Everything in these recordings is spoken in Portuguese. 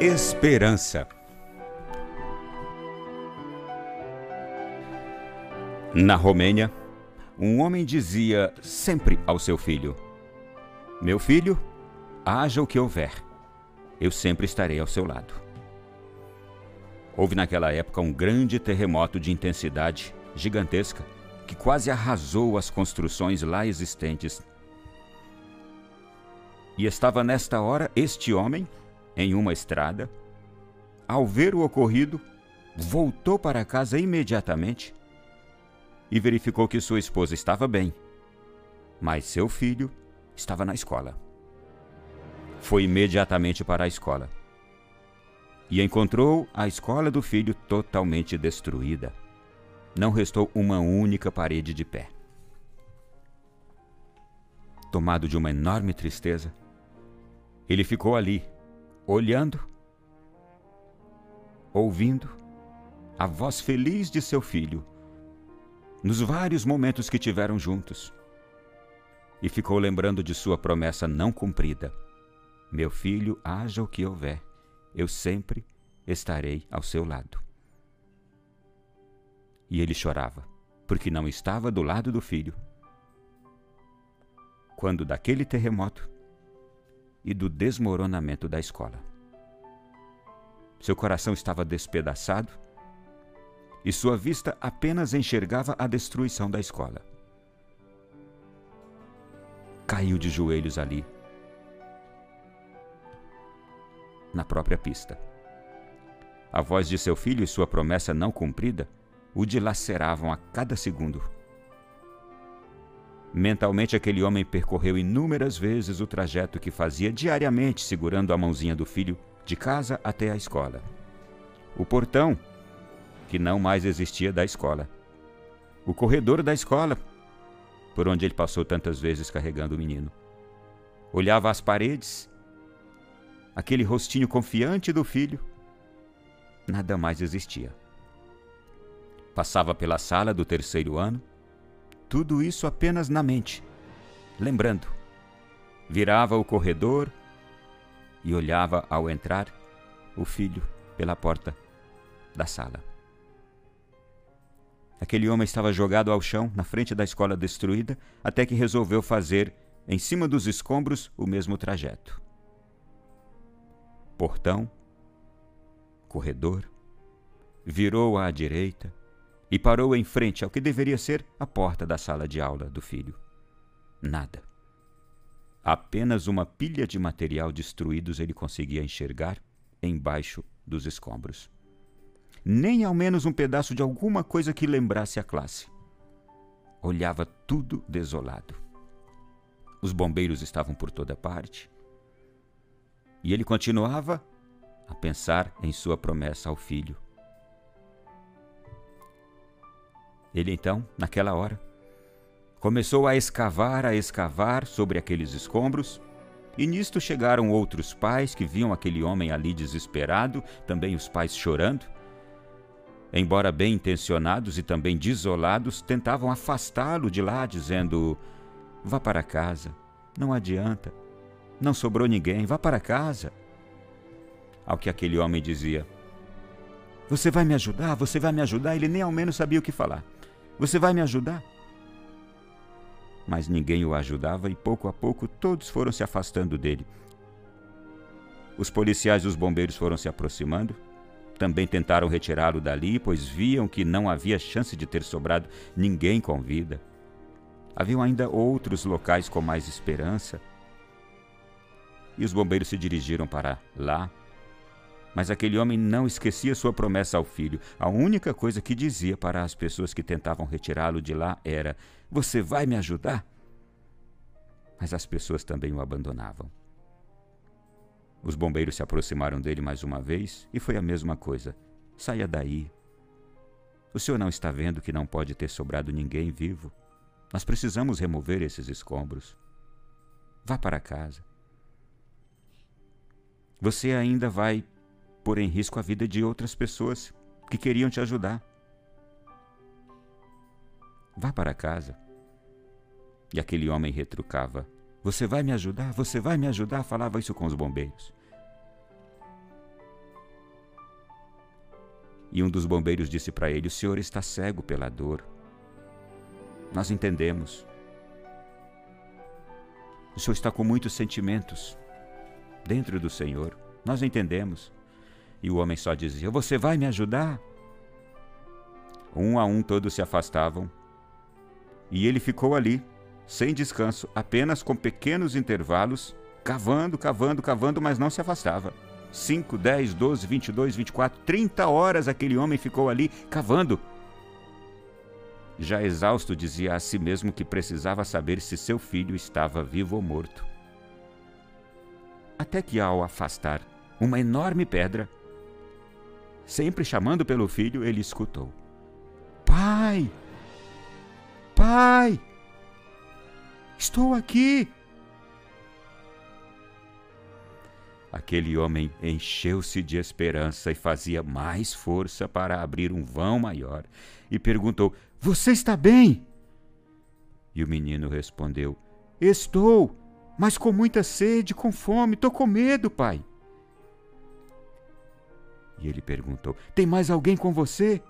Esperança. Na Romênia, um homem dizia sempre ao seu filho: Meu filho, haja o que houver, eu sempre estarei ao seu lado. Houve naquela época um grande terremoto de intensidade gigantesca que quase arrasou as construções lá existentes. E estava nesta hora este homem em uma estrada. Ao ver o ocorrido, voltou para casa imediatamente e verificou que sua esposa estava bem, mas seu filho estava na escola. Foi imediatamente para a escola e encontrou a escola do filho totalmente destruída. Não restou uma única parede de pé. Tomado de uma enorme tristeza, ele ficou ali, olhando, ouvindo a voz feliz de seu filho nos vários momentos que tiveram juntos. E ficou lembrando de sua promessa não cumprida: Meu filho, haja o que houver, eu sempre estarei ao seu lado. E ele chorava, porque não estava do lado do filho. Quando daquele terremoto e do desmoronamento da escola. Seu coração estava despedaçado e sua vista apenas enxergava a destruição da escola. Caiu de joelhos ali, na própria pista. A voz de seu filho e sua promessa não cumprida o dilaceravam a cada segundo. Mentalmente, aquele homem percorreu inúmeras vezes o trajeto que fazia diariamente segurando a mãozinha do filho de casa até a escola. O portão que não mais existia da escola. O corredor da escola, por onde ele passou tantas vezes carregando o menino. Olhava as paredes, aquele rostinho confiante do filho. Nada mais existia. Passava pela sala do terceiro ano, tudo isso apenas na mente, lembrando. Virava o corredor e olhava ao entrar o filho pela porta da sala. Aquele homem estava jogado ao chão, na frente da escola destruída, até que resolveu fazer, em cima dos escombros, o mesmo trajeto. Portão, corredor, virou à direita e parou em frente ao que deveria ser a porta da sala de aula do filho. Nada. Apenas uma pilha de material destruídos ele conseguia enxergar embaixo dos escombros nem ao menos um pedaço de alguma coisa que lembrasse a classe. Olhava tudo desolado. Os bombeiros estavam por toda parte. E ele continuava a pensar em sua promessa ao filho. Ele então, naquela hora, começou a escavar, a escavar sobre aqueles escombros, e nisto chegaram outros pais que viam aquele homem ali desesperado, também os pais chorando, embora bem intencionados e também desolados, tentavam afastá-lo de lá, dizendo: Vá para casa, não adianta, não sobrou ninguém, vá para casa. Ao que aquele homem dizia: Você vai me ajudar? Você vai me ajudar? Ele nem ao menos sabia o que falar. Você vai me ajudar? Mas ninguém o ajudava e pouco a pouco todos foram se afastando dele. Os policiais e os bombeiros foram se aproximando também tentaram retirá-lo dali, pois viam que não havia chance de ter sobrado ninguém com vida. Haviam ainda outros locais com mais esperança. E os bombeiros se dirigiram para lá. Mas aquele homem não esquecia sua promessa ao filho. A única coisa que dizia para as pessoas que tentavam retirá-lo de lá era: Você vai me ajudar? Mas as pessoas também o abandonavam. Os bombeiros se aproximaram dele mais uma vez e foi a mesma coisa. Saia daí. O senhor não está vendo que não pode ter sobrado ninguém vivo? Nós precisamos remover esses escombros. Vá para casa. Você ainda vai pôr em risco a vida de outras pessoas que queriam te ajudar. Vá para casa. E aquele homem retrucava: você vai me ajudar? Você vai me ajudar? Falava isso com os bombeiros. E um dos bombeiros disse para ele: O senhor está cego pela dor. Nós entendemos. O senhor está com muitos sentimentos dentro do Senhor. Nós entendemos. E o homem só dizia: Você vai me ajudar? Um a um todos se afastavam. E ele ficou ali, sem descanso, apenas com pequenos intervalos, cavando, cavando, cavando, mas não se afastava. 5, 10, 12, 22, 24, 30 horas aquele homem ficou ali cavando. Já exausto, dizia a si mesmo que precisava saber se seu filho estava vivo ou morto. Até que, ao afastar uma enorme pedra, sempre chamando pelo filho, ele escutou: Pai! Pai! Estou aqui! Aquele homem encheu-se de esperança e fazia mais força para abrir um vão maior e perguntou: Você está bem? E o menino respondeu: Estou, mas com muita sede, com fome, estou com medo, pai. E ele perguntou: Tem mais alguém com você?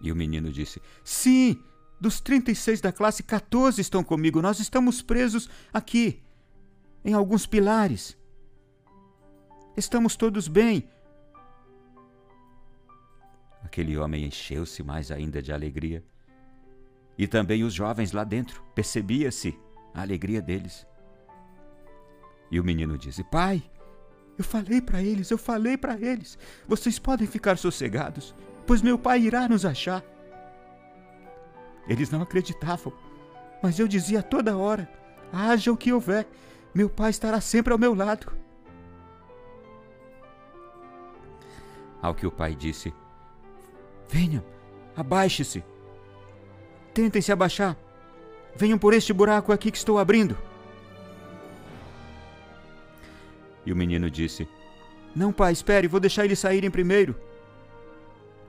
E o menino disse: Sim, dos 36 da classe, 14 estão comigo. Nós estamos presos aqui, em alguns pilares. Estamos todos bem. Aquele homem encheu-se mais ainda de alegria. E também os jovens lá dentro, percebia-se a alegria deles. E o menino disse: Pai, eu falei para eles, eu falei para eles, vocês podem ficar sossegados, pois meu pai irá nos achar. Eles não acreditavam, mas eu dizia toda hora: haja o que houver, meu pai estará sempre ao meu lado. Ao que o pai disse: Venham, abaixe-se. Tentem se abaixar. Venham por este buraco aqui que estou abrindo. E o menino disse: Não, pai, espere, vou deixar eles saírem primeiro.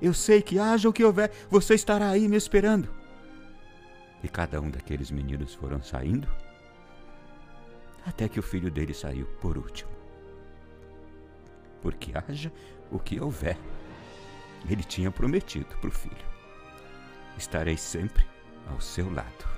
Eu sei que, haja o que houver, você estará aí me esperando. E cada um daqueles meninos foram saindo, até que o filho dele saiu por último. Porque haja o que houver. Ele tinha prometido para o filho: Estarei sempre ao seu lado.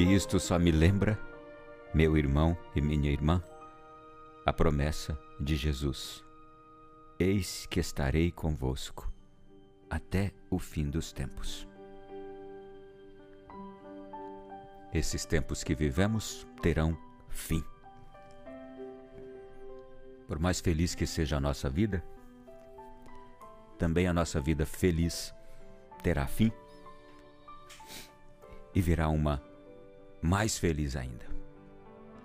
E isto só me lembra, meu irmão e minha irmã, a promessa de Jesus: Eis que estarei convosco até o fim dos tempos. Esses tempos que vivemos terão fim. Por mais feliz que seja a nossa vida, também a nossa vida feliz terá fim e virá uma mais feliz ainda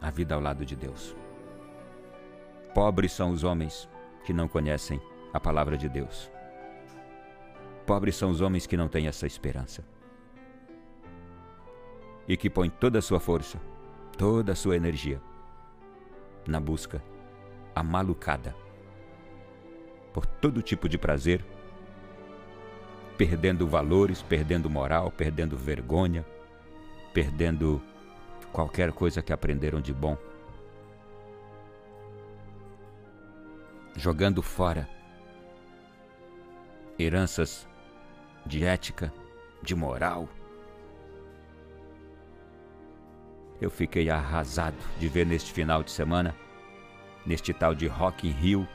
a vida ao lado de Deus. Pobres são os homens que não conhecem a palavra de Deus. Pobres são os homens que não têm essa esperança. E que põem toda a sua força, toda a sua energia na busca, a malucada, por todo tipo de prazer, perdendo valores, perdendo moral, perdendo vergonha, perdendo qualquer coisa que aprenderam de bom jogando fora heranças de ética, de moral. Eu fiquei arrasado de ver neste final de semana, neste tal de Rock in Rio,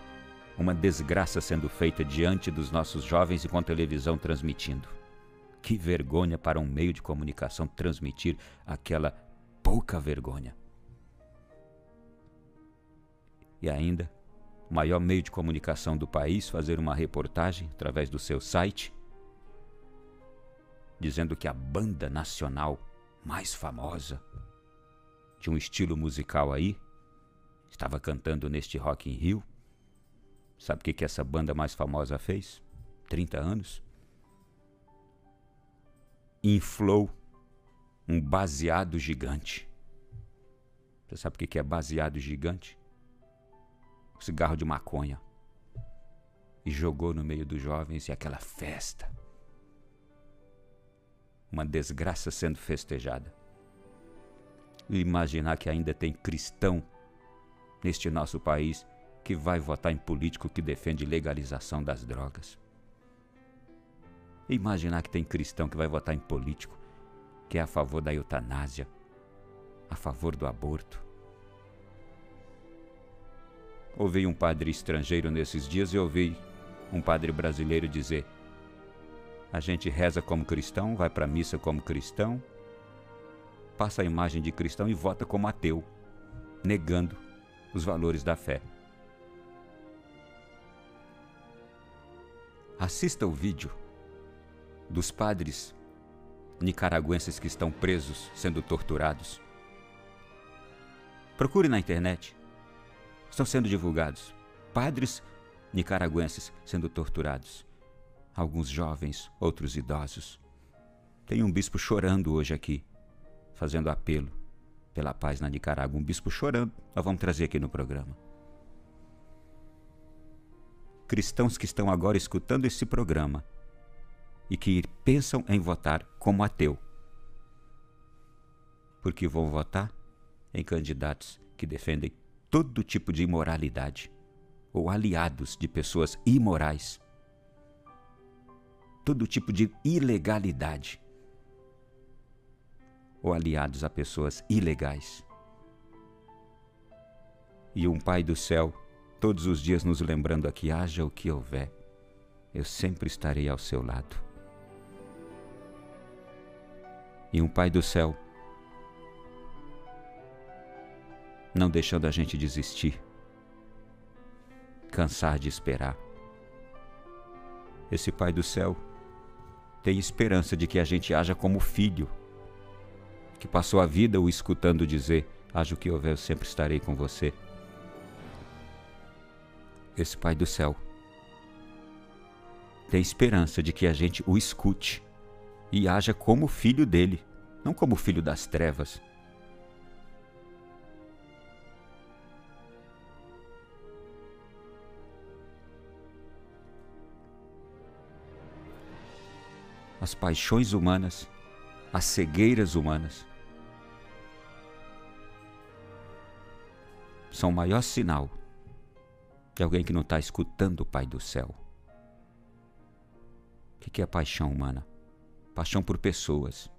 uma desgraça sendo feita diante dos nossos jovens e com televisão transmitindo. Que vergonha para um meio de comunicação transmitir aquela pouca vergonha. E ainda maior meio de comunicação do país, fazer uma reportagem através do seu site, dizendo que a banda nacional mais famosa, de um estilo musical aí, estava cantando neste Rock in Rio. Sabe o que, que essa banda mais famosa fez? 30 anos? Inflou um baseado gigante. Você sabe o que é baseado gigante? cigarro de maconha e jogou no meio dos jovens e aquela festa. Uma desgraça sendo festejada. E imaginar que ainda tem cristão neste nosso país que vai votar em político que defende legalização das drogas. Imaginar que tem cristão que vai votar em político que é a favor da eutanásia, a favor do aborto. Ouvi um padre estrangeiro nesses dias e ouvi um padre brasileiro dizer: a gente reza como cristão, vai para a missa como cristão, passa a imagem de cristão e vota como ateu, negando os valores da fé. Assista o vídeo dos padres nicaragüenses que estão presos, sendo torturados. Procure na internet. Estão sendo divulgados. Padres nicaragüenses sendo torturados. Alguns jovens, outros idosos. Tem um bispo chorando hoje aqui, fazendo apelo pela paz na Nicarágua. Um bispo chorando. Nós vamos trazer aqui no programa. Cristãos que estão agora escutando esse programa e que pensam em votar como ateu. Porque vão votar em candidatos que defendem todo tipo de imoralidade ou aliados de pessoas imorais, todo tipo de ilegalidade, ou aliados a pessoas ilegais. E um Pai do céu, todos os dias nos lembrando aqui: haja o que houver, eu sempre estarei ao seu lado. E um Pai do céu, não deixando a gente desistir cansar de esperar. Esse Pai do céu tem esperança de que a gente haja como filho, que passou a vida o escutando dizer: Haja o que houver, eu sempre estarei com você. Esse Pai do céu tem esperança de que a gente o escute e haja como filho dele, não como filho das trevas, as paixões humanas, as cegueiras humanas, são o maior sinal de alguém que não está escutando o Pai do céu. O que é paixão humana? Paixão por pessoas,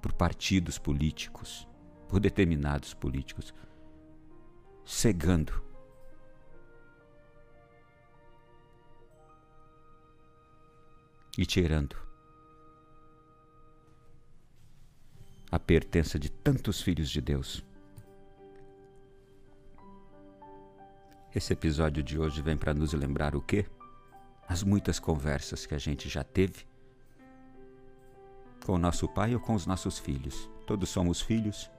por partidos políticos, por determinados políticos, cegando. E tirando a pertença de tantos filhos de Deus. Esse episódio de hoje vem para nos lembrar o quê? As muitas conversas que a gente já teve com o nosso pai ou com os nossos filhos. Todos somos filhos.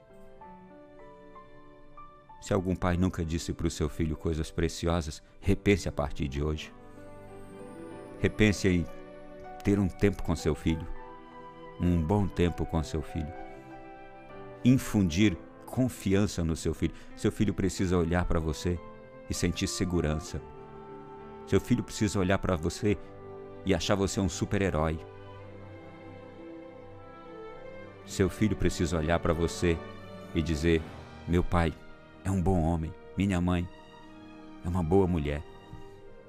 Se algum pai nunca disse para o seu filho coisas preciosas, repense a partir de hoje. Repense em ter um tempo com seu filho, um bom tempo com seu filho infundir confiança no seu filho. Seu filho precisa olhar para você e sentir segurança. Seu filho precisa olhar para você e achar você um super-herói. Seu filho precisa olhar para você e dizer: Meu pai é um bom homem, minha mãe é uma boa mulher.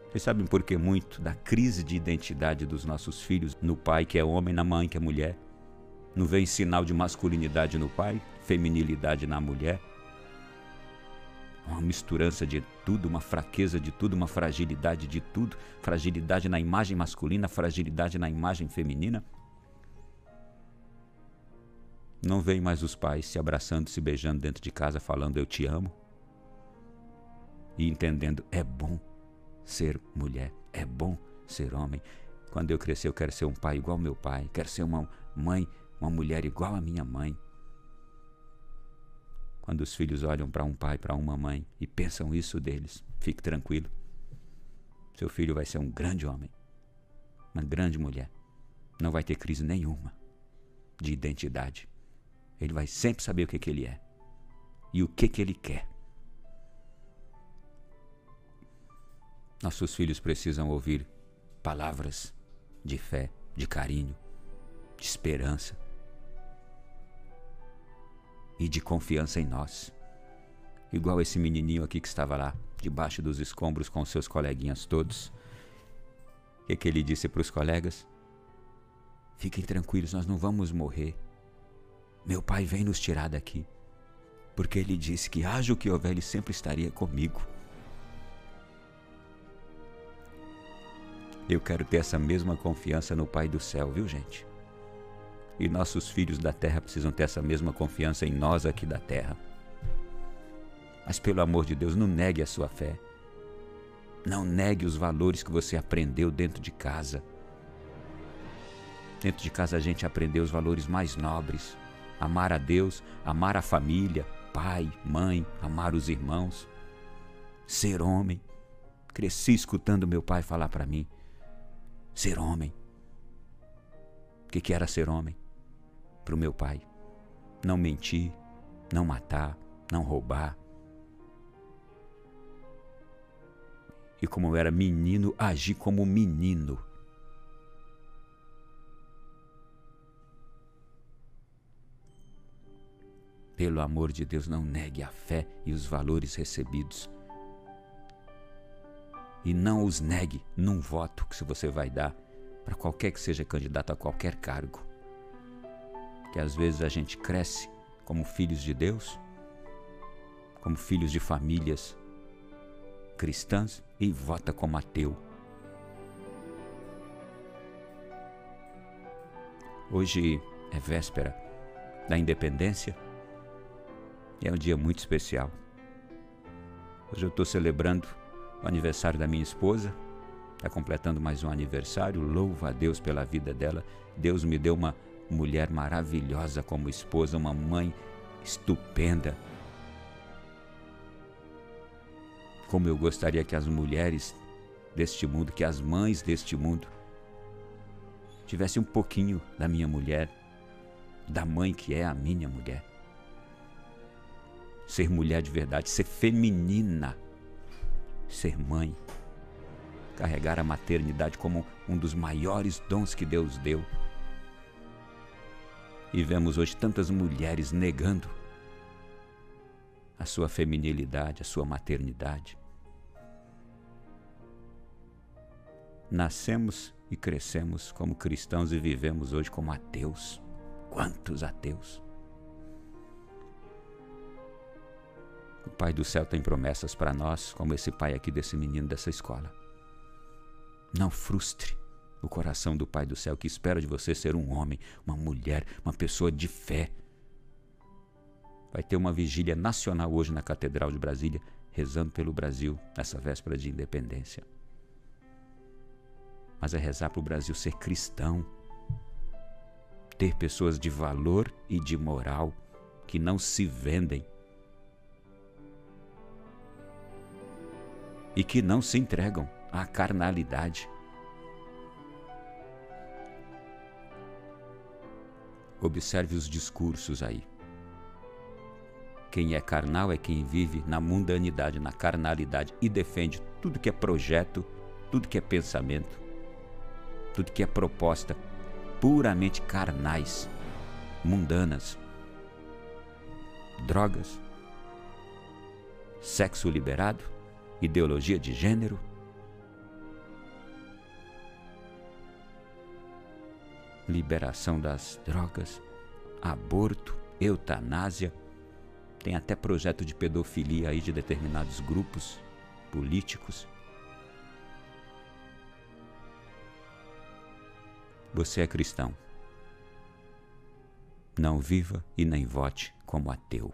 Vocês sabem por que muito da crise de identidade dos nossos filhos no pai que é homem, na mãe que é mulher? Não vem sinal de masculinidade no pai, feminilidade na mulher. Uma misturança de tudo, uma fraqueza de tudo, uma fragilidade de tudo, fragilidade na imagem masculina, fragilidade na imagem feminina. Não vem mais os pais se abraçando, se beijando dentro de casa, falando eu te amo. E entendendo, é bom ser mulher, é bom ser homem. Quando eu crescer, eu quero ser um pai igual ao meu pai, quero ser uma mãe uma mulher igual à minha mãe. Quando os filhos olham para um pai, para uma mãe e pensam isso deles, fique tranquilo. Seu filho vai ser um grande homem, uma grande mulher. Não vai ter crise nenhuma de identidade. Ele vai sempre saber o que, que ele é e o que, que ele quer. Nossos filhos precisam ouvir palavras de fé, de carinho, de esperança e de confiança em nós. Igual esse menininho aqui que estava lá, debaixo dos escombros com seus coleguinhas todos. O que, que ele disse para os colegas? Fiquem tranquilos, nós não vamos morrer. Meu pai vem nos tirar daqui, porque ele disse que haja o que houver, ele sempre estaria comigo. Eu quero ter essa mesma confiança no Pai do céu, viu, gente? E nossos filhos da terra precisam ter essa mesma confiança em nós aqui da terra. Mas pelo amor de Deus, não negue a sua fé. Não negue os valores que você aprendeu dentro de casa. Dentro de casa a gente aprendeu os valores mais nobres: amar a Deus, amar a família, pai, mãe, amar os irmãos, ser homem. Cresci escutando meu pai falar para mim: ser homem. O que, que era ser homem? Para o meu pai. Não mentir, não matar, não roubar. E como eu era menino, agir como menino. Pelo amor de Deus, não negue a fé e os valores recebidos e não os negue num voto que você vai dar para qualquer que seja candidato a qualquer cargo. Que às vezes a gente cresce como filhos de Deus, como filhos de famílias cristãs e vota como ateu. Hoje é véspera da independência é um dia muito especial. Hoje eu estou celebrando o aniversário da minha esposa. Está completando mais um aniversário. Louvo a Deus pela vida dela. Deus me deu uma mulher maravilhosa como esposa, uma mãe estupenda. Como eu gostaria que as mulheres deste mundo, que as mães deste mundo, tivessem um pouquinho da minha mulher, da mãe que é a minha mulher. Ser mulher de verdade, ser feminina ser mãe, carregar a maternidade como um dos maiores dons que Deus deu. E vemos hoje tantas mulheres negando a sua feminilidade, a sua maternidade. Nascemos e crescemos como cristãos e vivemos hoje como ateus. Quantos ateus? Pai do céu tem promessas para nós, como esse pai aqui desse menino dessa escola. Não frustre o coração do Pai do céu que espera de você ser um homem, uma mulher, uma pessoa de fé. Vai ter uma vigília nacional hoje na Catedral de Brasília, rezando pelo Brasil nessa véspera de independência. Mas é rezar para o Brasil ser cristão, ter pessoas de valor e de moral que não se vendem e que não se entregam à carnalidade. Observe os discursos aí. Quem é carnal é quem vive na mundanidade, na carnalidade e defende tudo que é projeto, tudo que é pensamento, tudo que é proposta puramente carnais, mundanas. Drogas, sexo liberado, ideologia de gênero? Liberação das drogas, aborto, eutanásia, tem até projeto de pedofilia aí de determinados grupos políticos. Você é cristão. Não viva e nem vote como ateu.